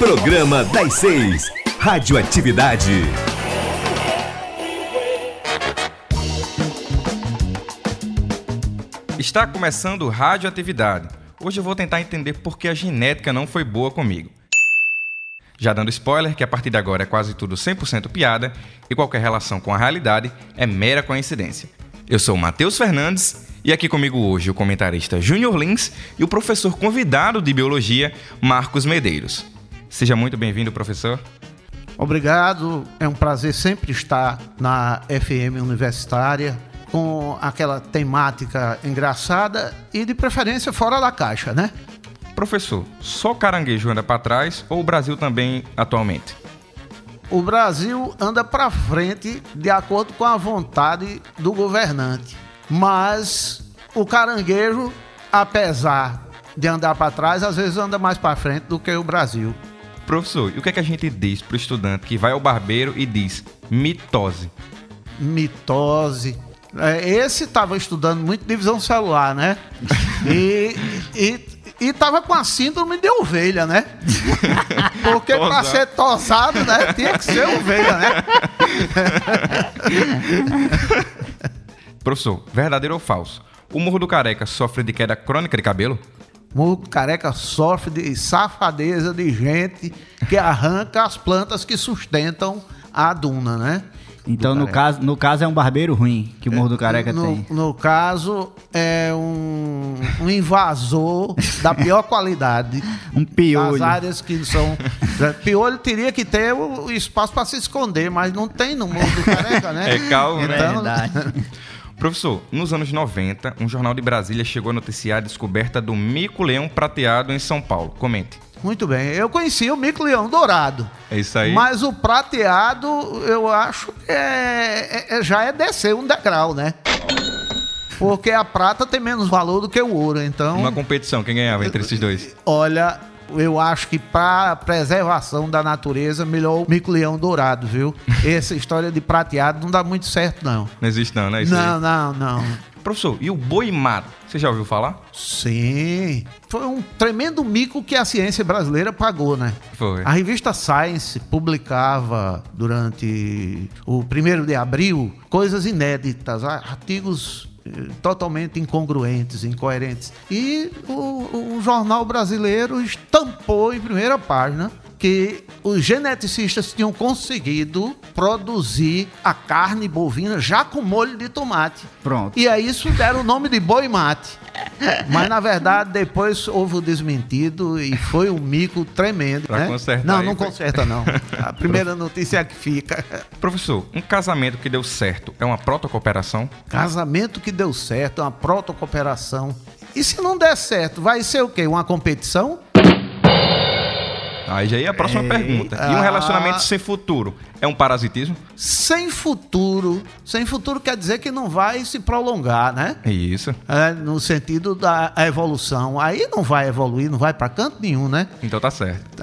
Programa das Seis. Radioatividade. Está começando Radioatividade. Hoje eu vou tentar entender por que a genética não foi boa comigo. Já dando spoiler que a partir de agora é quase tudo 100% piada e qualquer relação com a realidade é mera coincidência. Eu sou Matheus Fernandes e aqui comigo hoje o comentarista Júnior Lins e o professor convidado de biologia Marcos Medeiros. Seja muito bem-vindo, professor. Obrigado, é um prazer sempre estar na FM Universitária com aquela temática engraçada e de preferência fora da caixa, né? Professor, só caranguejo anda para trás ou o Brasil também atualmente? O Brasil anda para frente de acordo com a vontade do governante, mas o caranguejo, apesar de andar para trás, às vezes anda mais para frente do que o Brasil. Professor, e o que, é que a gente diz para o estudante que vai ao barbeiro e diz mitose? Mitose. É, esse estava estudando muito divisão celular, né? E, e e tava com a síndrome de ovelha, né? Porque para ser tosado, né? Tinha que ser ovelha, né? Professor, verdadeiro ou falso? O Morro do Careca sofre de queda crônica de cabelo? Morro do Careca sofre de safadeza de gente que arranca as plantas que sustentam a duna, né? Então, no caso, no caso, é um barbeiro ruim que o Morro do Careca no, tem. No caso, é um, um invasor da pior qualidade. um piolho. Das áreas que são. piolho teria que ter o espaço para se esconder, mas não tem no Morro do Careca, né? É calmo, né? então, Verdade. Professor, nos anos 90, um jornal de Brasília chegou a noticiar a descoberta do mico-leão prateado em São Paulo. Comente. Muito bem. Eu conheci o mico-leão dourado. É isso aí. Mas o prateado, eu acho que é, é- já é descer um degrau, né? Porque a prata tem menos valor do que o ouro. Então, Uma competição, quem ganhava entre esses dois? olha, eu acho que para preservação da natureza, melhor o mico-leão dourado, viu? Essa história de prateado não dá muito certo, não. Não existe não, né? Isso Não, aí. não, não. Professor, e o boi mato? Você já ouviu falar? Sim. Foi um tremendo mico que a ciência brasileira pagou, né? Foi. A revista Science publicava durante o primeiro de abril coisas inéditas, artigos totalmente incongruentes, incoerentes. E o, o jornal brasileiro estampou em primeira página que os geneticistas tinham conseguido produzir a carne bovina já com molho de tomate. Pronto. E a isso deram o nome de boi mate. Mas na verdade depois houve o desmentido e foi um mico tremendo. Pra né? consertar Não, aí, não conserta não. A primeira notícia é a que fica. Professor, um casamento que deu certo é uma protocooperação? Casamento que deu certo, uma protocooperação. E se não der certo, vai ser o quê? Uma competição? Aí já ia a próxima pergunta. E um ah. relacionamento sem futuro é um parasitismo? Sem futuro. Sem futuro quer dizer que não vai se prolongar, né? Isso. É, no sentido da evolução. Aí não vai evoluir, não vai para canto nenhum, né? Então tá certo.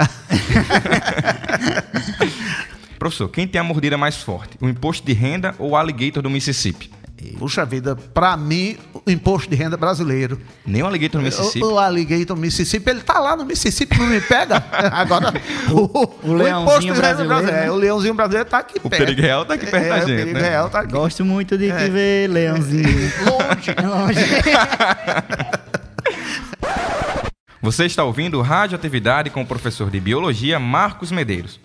Professor, quem tem a mordida mais forte? O imposto de renda ou o alligator do Mississippi? Puxa vida, pra mim, o imposto de renda brasileiro. Nem o alligator do Mississippi. O, o alligator Mississippi, ele tá lá no Mississippi, não me pega. Agora, o, o leãozinho brasileiro, né? É, o leãozinho brasileiro tá aqui O perto. perigo real tá aqui perto é, da o gente, perigo né? real tá aqui. Gosto muito de te ver, leãozinho. Longe. Longe. Você está ouvindo Radioatividade com o professor de Biologia Marcos Medeiros.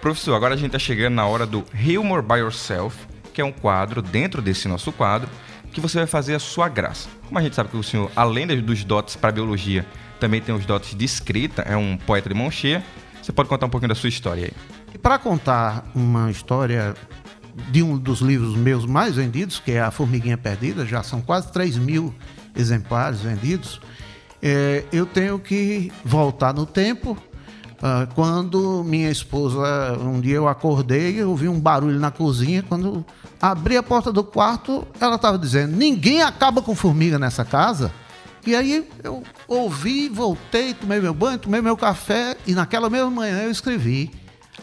Professor, agora a gente está chegando na hora do Humor by Yourself, que é um quadro dentro desse nosso quadro que você vai fazer a sua graça. Como a gente sabe que o senhor, além dos dotes para biologia, também tem os dotes de escrita, é um poeta de mão cheia, você pode contar um pouquinho da sua história aí. E para contar uma história de um dos livros meus mais vendidos, que é A Formiguinha Perdida, já são quase 3 mil exemplares vendidos, é, eu tenho que voltar no tempo. Ah, quando minha esposa, um dia eu acordei, eu ouvi um barulho na cozinha. Quando abri a porta do quarto, ela estava dizendo: Ninguém acaba com formiga nessa casa. E aí eu ouvi, voltei, tomei meu banho, tomei meu café e naquela mesma manhã eu escrevi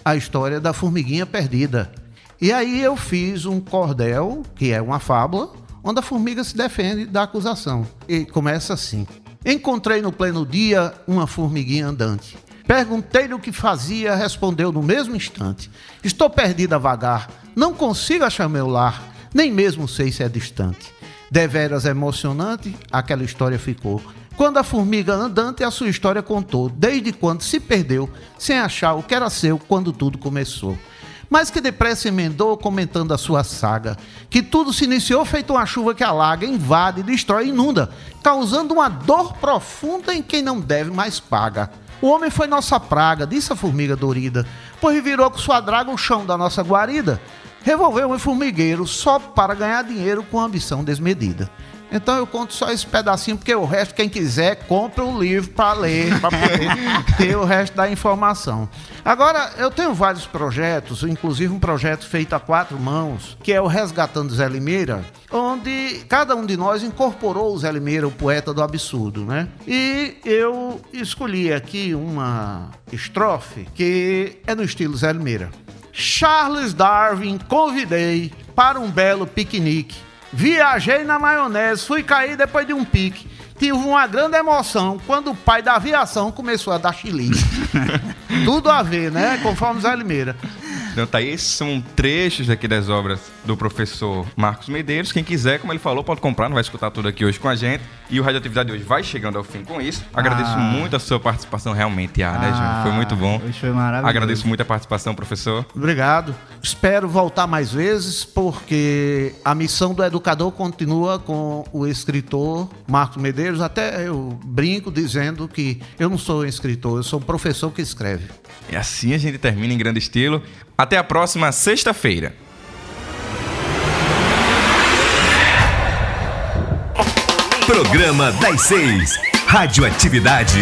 a história da formiguinha perdida. E aí eu fiz um cordel, que é uma fábula, onde a formiga se defende da acusação. E começa assim: Encontrei no pleno dia uma formiguinha andante. Perguntei-lhe o que fazia, respondeu no mesmo instante: Estou perdida a vagar, não consigo achar meu lar, nem mesmo sei se é distante. Deveras emocionante, aquela história ficou. Quando a formiga andante a sua história contou, desde quando se perdeu, sem achar o que era seu quando tudo começou mas que depressa emendou comentando a sua saga, que tudo se iniciou feito uma chuva que alaga, invade, destrói e inunda, causando uma dor profunda em quem não deve mais paga. O homem foi nossa praga, disse a formiga dorida, pois virou com sua draga o chão da nossa guarida. Revolveu um formigueiro só para ganhar dinheiro com ambição desmedida. Então eu conto só esse pedacinho, porque o resto, quem quiser, compra o livro para ler, para poder ter o resto da informação. Agora, eu tenho vários projetos, inclusive um projeto feito a quatro mãos, que é o Resgatando Zé Limeira, onde cada um de nós incorporou o Zé Limeira, o poeta do absurdo, né? E eu escolhi aqui uma estrofe que é no estilo Zé Limeira. Charles Darwin convidei para um belo piquenique Viajei na maionese, fui cair depois de um pique. Tive uma grande emoção quando o pai da aviação começou a dar chilique. Tudo a ver, né? Conforme Zé Limeira. Então tá aí, esses são trechos aqui das obras do professor Marcos Medeiros. Quem quiser, como ele falou, pode comprar, não vai escutar tudo aqui hoje com a gente. E o Radioatividade hoje vai chegando ao fim com isso. Agradeço ah. muito a sua participação realmente, ah, né, Júnior? Foi muito bom. Hoje foi maravilhoso. Agradeço muito a participação, professor. Obrigado. Espero voltar mais vezes, porque a missão do educador continua com o escritor Marcos Medeiros. Até eu brinco dizendo que eu não sou um escritor, eu sou um professor que escreve. E assim a gente termina em grande estilo. Até a próxima sexta-feira. Programa das Seis. Radioatividade.